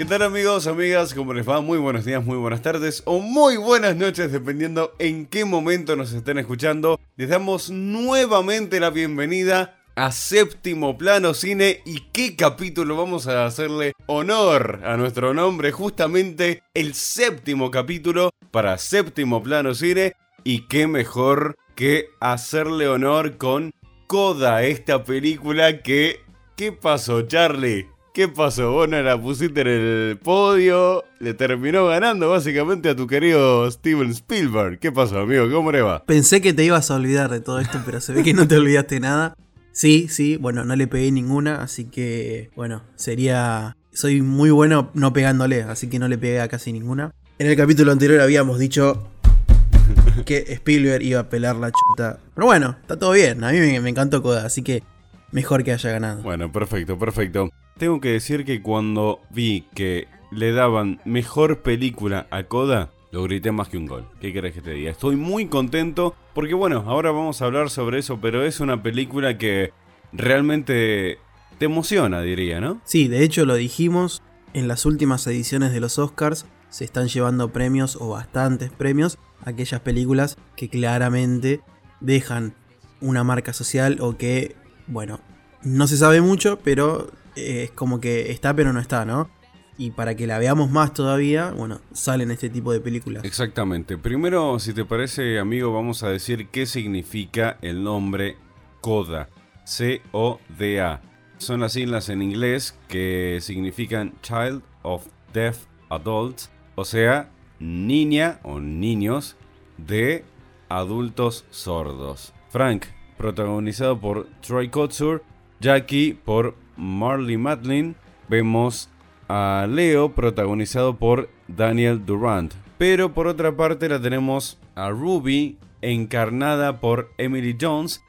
¿Qué tal amigos, amigas? ¿Cómo les va? Muy buenos días, muy buenas tardes o muy buenas noches, dependiendo en qué momento nos estén escuchando. Les damos nuevamente la bienvenida a Séptimo Plano Cine y qué capítulo vamos a hacerle honor a nuestro nombre, justamente el séptimo capítulo para Séptimo Plano Cine y qué mejor que hacerle honor con Coda, esta película que... ¿Qué pasó, Charlie? ¿Qué pasó? Vos no la pusiste en el podio, le terminó ganando básicamente a tu querido Steven Spielberg. ¿Qué pasó, amigo? ¿Cómo le va? Pensé que te ibas a olvidar de todo esto, pero se ve que no te olvidaste nada. Sí, sí, bueno, no le pegué ninguna, así que, bueno, sería... Soy muy bueno no pegándole, así que no le pegué a casi ninguna. En el capítulo anterior habíamos dicho que Spielberg iba a pelar la chuta. Pero bueno, está todo bien, a mí me, me encantó Coda, así que mejor que haya ganado. Bueno, perfecto, perfecto. Tengo que decir que cuando vi que le daban mejor película a Coda, lo grité más que un gol. ¿Qué querés que te diga? Estoy muy contento porque bueno, ahora vamos a hablar sobre eso, pero es una película que realmente te emociona, diría, ¿no? Sí, de hecho lo dijimos en las últimas ediciones de los Oscars. Se están llevando premios o bastantes premios a aquellas películas que claramente dejan una marca social o que, bueno, no se sabe mucho, pero es como que está pero no está, ¿no? Y para que la veamos más todavía, bueno, salen este tipo de películas. Exactamente. Primero, si te parece, amigo, vamos a decir qué significa el nombre CODA. C-O-D-A. Son las siglas en inglés que significan Child of Deaf Adults, o sea, niña o niños de adultos sordos. Frank, protagonizado por Troy Kotsur, Jackie por Marley Matlin, vemos a Leo protagonizado por Daniel Durant. Pero por otra parte la tenemos a Ruby encarnada por Emily Jones,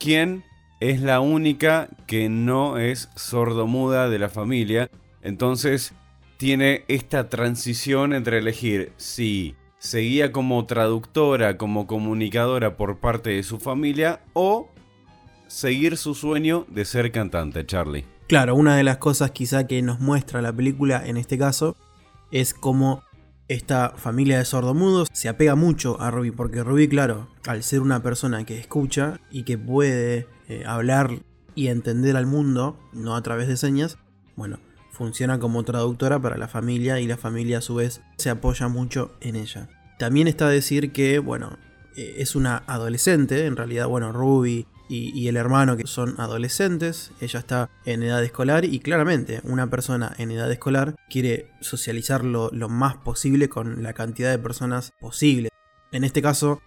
quien es la única que no es sordomuda de la familia. Entonces tiene esta transición entre elegir si seguía como traductora, como comunicadora por parte de su familia o seguir su sueño de ser cantante, Charlie. Claro, una de las cosas quizá que nos muestra la película en este caso es cómo esta familia de sordomudos se apega mucho a Ruby, porque Ruby, claro, al ser una persona que escucha y que puede eh, hablar y entender al mundo, no a través de señas, bueno, funciona como traductora para la familia y la familia a su vez se apoya mucho en ella. También está a decir que, bueno, eh, es una adolescente, en realidad, bueno, Ruby y, el hermano que son adolescentes, ella está en edad escolar y claramente una persona en edad escolar quiere socializar lo, lo más posible con la cantidad de personas posible. En este caso,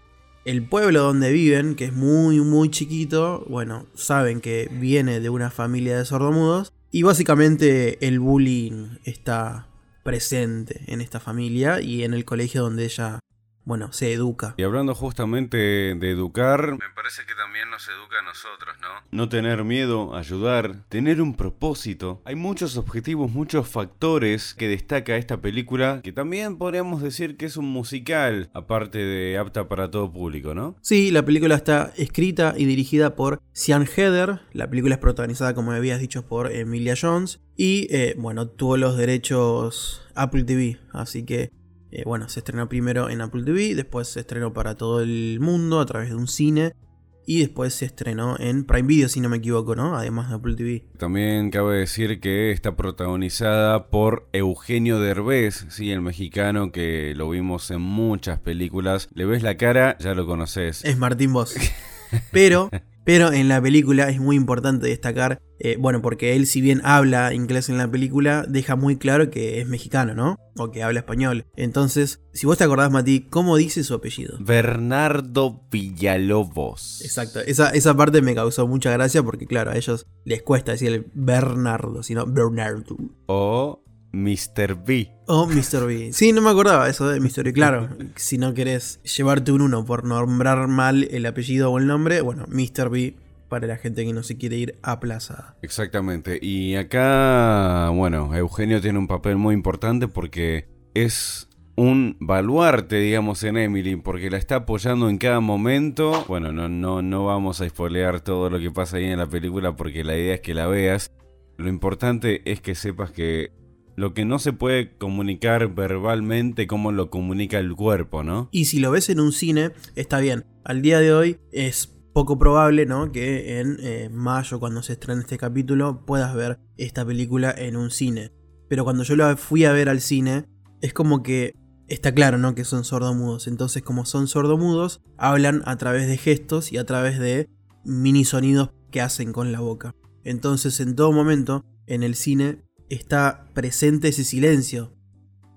el pueblo donde viven, que es muy muy chiquito, bueno, saben que viene de una familia de sordomudos y básicamente el bullying está presente en esta familia y en el colegio donde ella bueno, se educa. Y hablando justamente de educar, me parece que también nos educa a nosotros, ¿no? No tener miedo, ayudar, tener un propósito. Hay muchos objetivos, muchos factores que destaca esta película, que también podríamos decir que es un musical, aparte de apta para todo público, ¿no? Sí, la película está escrita y dirigida por Sian Heather. La película es protagonizada, como habías dicho, por Emilia Jones. Y, eh, bueno, tuvo los derechos Apple TV, así que eh, bueno, se estrenó primero en Apple TV, después se estrenó para todo el mundo a través de un cine. Y después se estrenó en Prime Video, si no me equivoco, ¿no? Además de Apple TV. También cabe decir que está protagonizada por Eugenio Derbez, sí, el mexicano que lo vimos en muchas películas. Le ves la cara, ya lo conoces. Es Martín Vos. Pero pero en la película es muy importante destacar, eh, bueno, porque él si bien habla inglés en la película, deja muy claro que es mexicano, ¿no? O que habla español. Entonces, si vos te acordás, Mati, ¿cómo dice su apellido? Bernardo Villalobos. Exacto, esa, esa parte me causó mucha gracia porque, claro, a ellos les cuesta decir el Bernardo, sino Bernardo. O Mr. B. Oh, Mr. B. Sí, no me acordaba eso de Mr. B. Claro, si no querés llevarte un uno por nombrar mal el apellido o el nombre, bueno, Mr. B para la gente que no se quiere ir a plaza. Exactamente. Y acá, bueno, Eugenio tiene un papel muy importante porque es un baluarte, digamos, en Emily, porque la está apoyando en cada momento. Bueno, no, no, no vamos a spoilear todo lo que pasa ahí en la película porque la idea es que la veas. Lo importante es que sepas que lo que no se puede comunicar verbalmente, cómo lo comunica el cuerpo, ¿no? Y si lo ves en un cine, está bien. Al día de hoy es poco probable, ¿no? Que en eh, mayo, cuando se estrene este capítulo, puedas ver esta película en un cine. Pero cuando yo la fui a ver al cine, es como que está claro, ¿no? Que son sordomudos. Entonces, como son sordomudos, hablan a través de gestos y a través de mini sonidos que hacen con la boca. Entonces, en todo momento, en el cine, está presente ese silencio.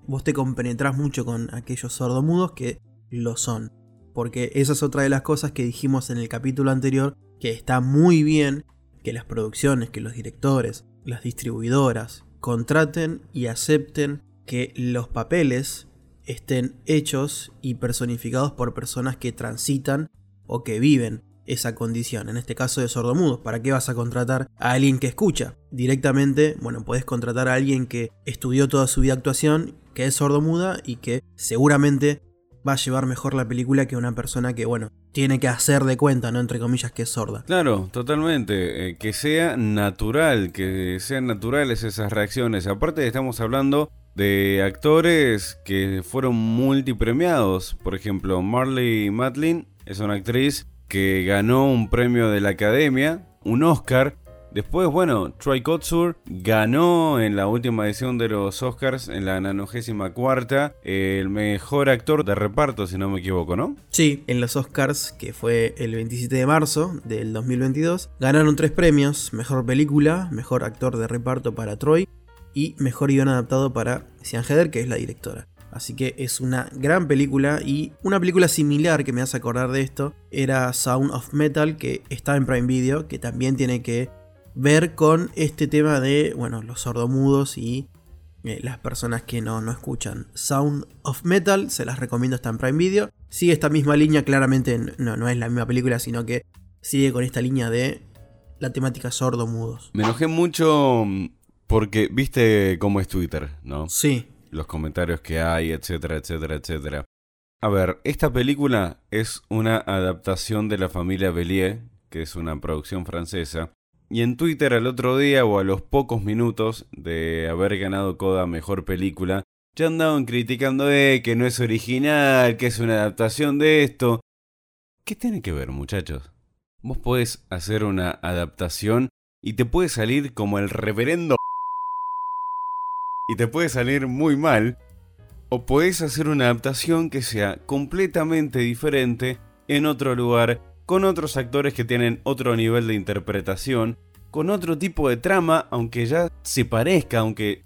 Vos te compenetrás mucho con aquellos sordomudos que lo son. Porque esa es otra de las cosas que dijimos en el capítulo anterior, que está muy bien que las producciones, que los directores, las distribuidoras contraten y acepten que los papeles estén hechos y personificados por personas que transitan o que viven esa condición, en este caso de sordomudos. ¿Para qué vas a contratar a alguien que escucha? Directamente, bueno, puedes contratar a alguien que estudió toda su vida actuación, que es sordomuda y que seguramente va a llevar mejor la película que una persona que, bueno, tiene que hacer de cuenta, ¿no? Entre comillas, que es sorda. Claro, totalmente. Eh, que sea natural, que sean naturales esas reacciones. Aparte estamos hablando de actores que fueron multipremiados. Por ejemplo, Marley Matlin es una actriz que ganó un premio de la Academia, un Oscar. Después, bueno, Troy Kotsur ganó en la última edición de los Oscars, en la 94 el mejor actor de reparto, si no me equivoco, ¿no? Sí, en los Oscars, que fue el 27 de marzo del 2022, ganaron tres premios, mejor película, mejor actor de reparto para Troy y mejor guion adaptado para Sian Heder, que es la directora. Así que es una gran película y una película similar que me hace acordar de esto era Sound of Metal que está en Prime Video, que también tiene que ver con este tema de, bueno, los sordomudos y eh, las personas que no, no escuchan. Sound of Metal, se las recomiendo, está en Prime Video. Sigue esta misma línea, claramente no, no es la misma película, sino que sigue con esta línea de la temática sordomudos. Me enojé mucho mm, porque viste cómo es Twitter, ¿no? Sí los comentarios que hay, etcétera, etcétera, etcétera. A ver, esta película es una adaptación de La familia Bellier, que es una producción francesa, y en Twitter al otro día o a los pocos minutos de haber ganado Coda Mejor Película, ya andaban criticando eh, que no es original, que es una adaptación de esto. ¿Qué tiene que ver, muchachos? Vos podés hacer una adaptación y te puede salir como el reverendo y te puede salir muy mal, o puedes hacer una adaptación que sea completamente diferente en otro lugar, con otros actores que tienen otro nivel de interpretación, con otro tipo de trama, aunque ya se parezca, aunque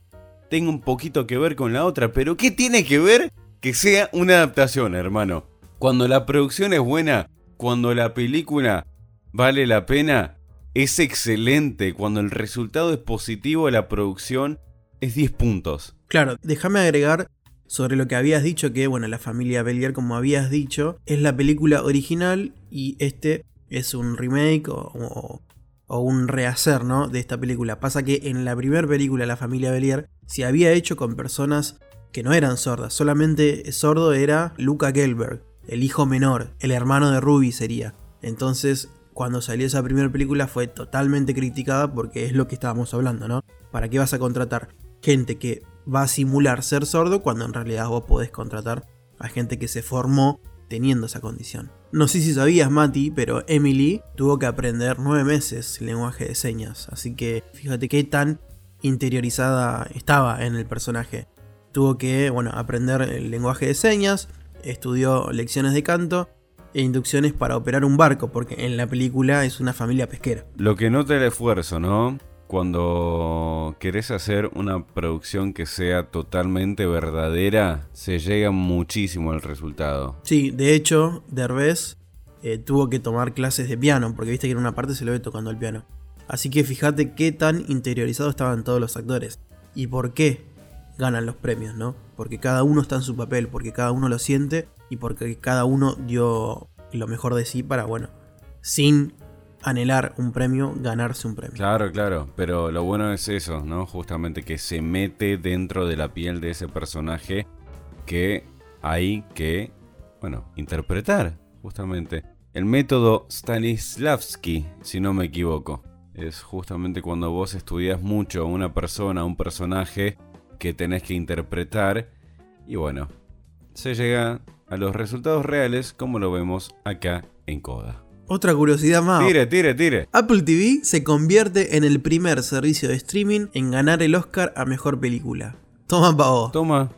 tenga un poquito que ver con la otra, pero ¿qué tiene que ver que sea una adaptación, hermano? Cuando la producción es buena, cuando la película vale la pena, es excelente, cuando el resultado es positivo la producción, es 10 puntos. Claro, déjame agregar sobre lo que habías dicho, que bueno, la familia Bellier, como habías dicho, es la película original y este es un remake o, un rehacer, ¿no? De esta película. Pasa que en la primera película, La familia Bellier, se había hecho con personas que no eran sordas, solamente sordo era Luca Gelberg, el hijo menor, el hermano de Ruby sería. Entonces, cuando salió esa primera película fue totalmente criticada porque es lo que estábamos hablando, ¿no? ¿Para qué vas a contratar gente que va a simular ser sordo cuando en realidad vos podés contratar a gente que se formó teniendo esa condición. No sé si sabías, Mati, pero Emily tuvo que aprender nueve meses el lenguaje de señas, así que fíjate qué tan interiorizada estaba en el personaje. Tuvo que, bueno, aprender el lenguaje de señas, estudió lecciones de canto e inducciones para operar un barco, porque en la película es una familia pesquera. Lo que nota el esfuerzo, ¿no? cuando querés hacer una producción que sea totalmente verdadera, se llega muchísimo al resultado. Sí, de hecho, Derbez eh, tuvo que tomar clases de piano, porque viste que en una parte se lo ve tocando el piano. Así que fíjate qué tan interiorizados estaban todos los actores. Y por qué ganan los premios, ¿no? Porque cada uno está en su papel, porque cada uno lo siente y porque cada uno dio lo mejor de sí para, bueno, sin anhelar un premio, ganarse un premio. Claro, claro, pero lo bueno es eso, ¿no? Justamente que se mete dentro de la piel de ese personaje que hay que, bueno, interpretar, justamente. El método Stanislavski, si no me equivoco, es justamente cuando vos estudias mucho una persona, un personaje, que tenés que interpretar. Y bueno, se llega a los resultados reales como lo vemos acá en Coda. Otra curiosidad más. Tire, tire, tire. Apple TV se convierte en el primer servicio de streaming en ganar el Oscar a mejor película. Toma pa' vos. Toma,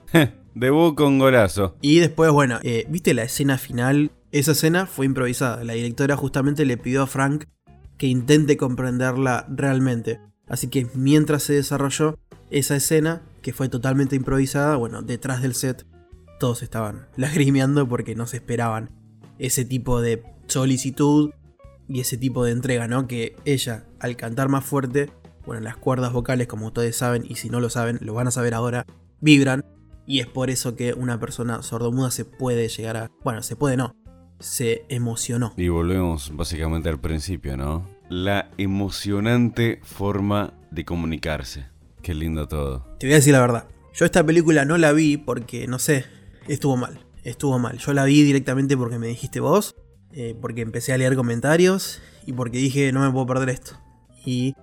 debut con golazo. Y después, bueno, eh, ¿viste la escena final? Esa escena fue improvisada. La directora justamente le pidió a Frank que intente comprenderla realmente. Así que mientras se desarrolló esa escena, que fue totalmente improvisada, bueno, detrás del set todos estaban lagrimeando porque no se esperaban ese tipo de solicitud y ese tipo de entrega, ¿no? Que ella, al cantar más fuerte, bueno, las cuerdas vocales, como ustedes saben, y si no lo saben, lo van a saber ahora, vibran. Y es por eso que una persona sordomuda se puede llegar a... Bueno, se puede no. Se emocionó. Y volvemos básicamente al principio, ¿no? La emocionante forma de comunicarse. Qué lindo todo. Te voy a decir la verdad. Yo esta película no la vi porque, no sé, estuvo mal. Estuvo mal. Yo la vi directamente porque me dijiste vos. Eh, porque empecé a leer comentarios y porque dije no me puedo perder esto. Y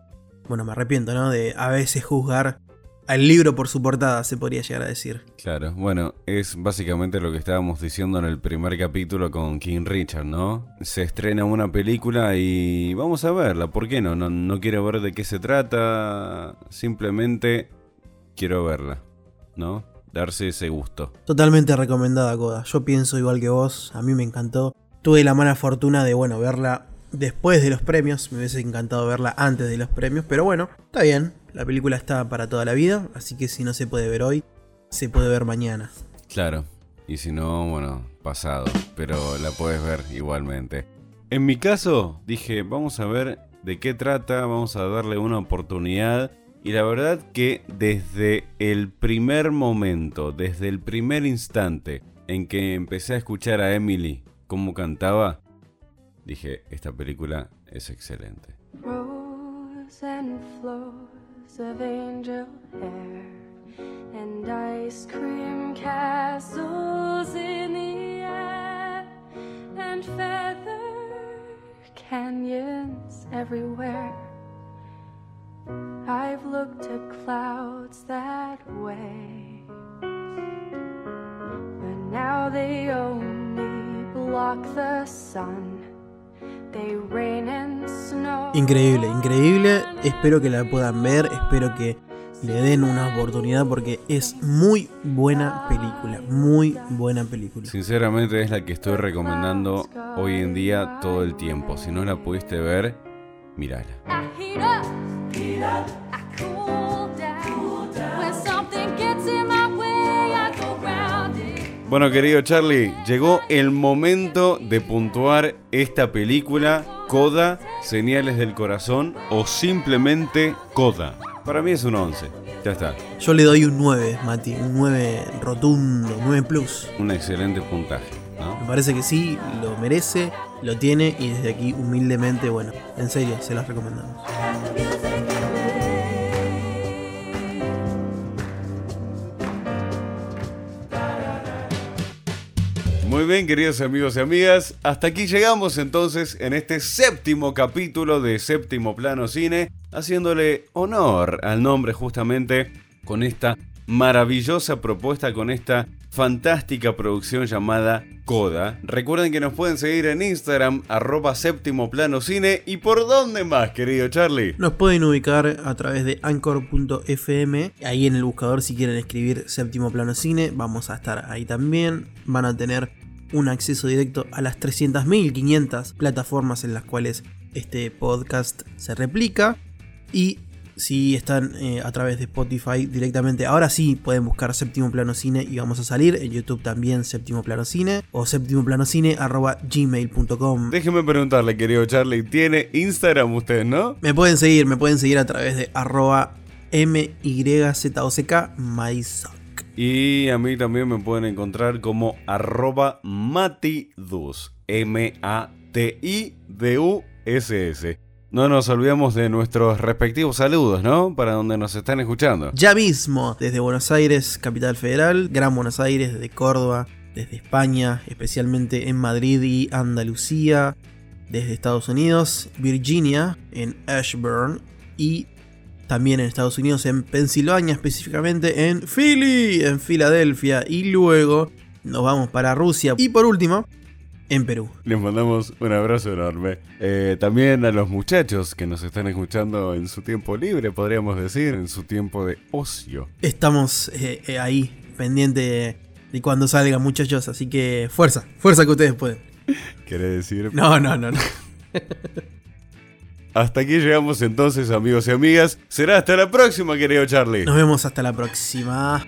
bueno, me arrepiento, ¿no? De a veces juzgar al libro por su portada, se podría llegar a decir. Claro, bueno, es básicamente lo que estábamos diciendo en el primer capítulo con King Richard, ¿no? Se estrena una película y vamos a verla, ¿por qué no? No, no quiero ver de qué se trata, simplemente quiero verla, ¿no? Darse ese gusto. Totalmente recomendada, Coda. Yo pienso igual que vos, a mí me encantó tuve la mala fortuna de, bueno, verla después de los premios. Me hubiese encantado verla antes de los premios, pero bueno, está bien. La película está para toda la vida, así que si no se puede ver hoy, se puede ver mañana. Claro, y si no, bueno, pasado, pero la puedes ver igualmente. En mi caso, dije, vamos a ver de qué trata, vamos a darle una oportunidad. Y la verdad que desde el primer momento, desde el primer instante en que empecé a escuchar a Emily cómo cantaba, dije, esta película es excelente. Rose and floors of angel hair and ice cream castles in the air and feather canyons everywhere. I've looked at clouds that way, but now they own. Increíble, increíble. Espero que la puedan ver, espero que le den una oportunidad porque es muy buena película, muy buena película. Sinceramente es la que estoy recomendando hoy en día todo el tiempo. Si no la pudiste ver, mírala. Bueno, querido Charlie, llegó el momento de puntuar esta película, Coda, Señales del Corazón o simplemente Coda. Para mí es un 11. Ya está. Yo le doy un 9, Mati, un 9 rotundo, 9 plus. Un excelente puntaje. Me parece que sí, lo merece, lo tiene y desde aquí humildemente, bueno, en serio, se las recomendamos. Muy bien, queridos amigos y amigas, hasta aquí llegamos entonces en este séptimo capítulo de Séptimo Plano Cine, haciéndole honor al nombre justamente con esta maravillosa propuesta, con esta fantástica producción llamada Coda. Recuerden que nos pueden seguir en Instagram, arroba séptimo plano cine. ¿Y por dónde más, querido Charlie? Nos pueden ubicar a través de anchor.fm. Ahí en el buscador, si quieren escribir séptimo plano cine, vamos a estar ahí también. Van a tener un acceso directo a las 300.500 plataformas en las cuales este podcast se replica. Y si están eh, a través de Spotify directamente, ahora sí pueden buscar Séptimo Plano Cine y vamos a salir. En YouTube también Séptimo Plano Cine o séptimo plano cine arroba gmail.com. Déjeme preguntarle, querido Charlie, ¿tiene Instagram usted, no? Me pueden seguir, me pueden seguir a través de arroba MYZOCK MySock. Y a mí también me pueden encontrar como arroba matidus. M-A-T-I-D-U-S-S. No nos olvidemos de nuestros respectivos saludos, ¿no? Para donde nos están escuchando. Ya mismo, desde Buenos Aires, Capital Federal, Gran Buenos Aires, desde Córdoba, desde España, especialmente en Madrid y Andalucía, desde Estados Unidos, Virginia, en Ashburn y también en Estados Unidos, en Pensilvania, específicamente en Philly, en Filadelfia, y luego nos vamos para Rusia. Y por último, en Perú. Les mandamos un abrazo enorme. Eh, también a los muchachos que nos están escuchando en su tiempo libre, podríamos decir, en su tiempo de ocio. Estamos eh, eh, ahí, pendiente de cuando salgan muchachos, así que fuerza, fuerza que ustedes pueden. ¿Querés decir? No, no, no, no. Hasta aquí llegamos entonces, amigos y amigas. Será hasta la próxima, querido Charlie. Nos vemos hasta la próxima.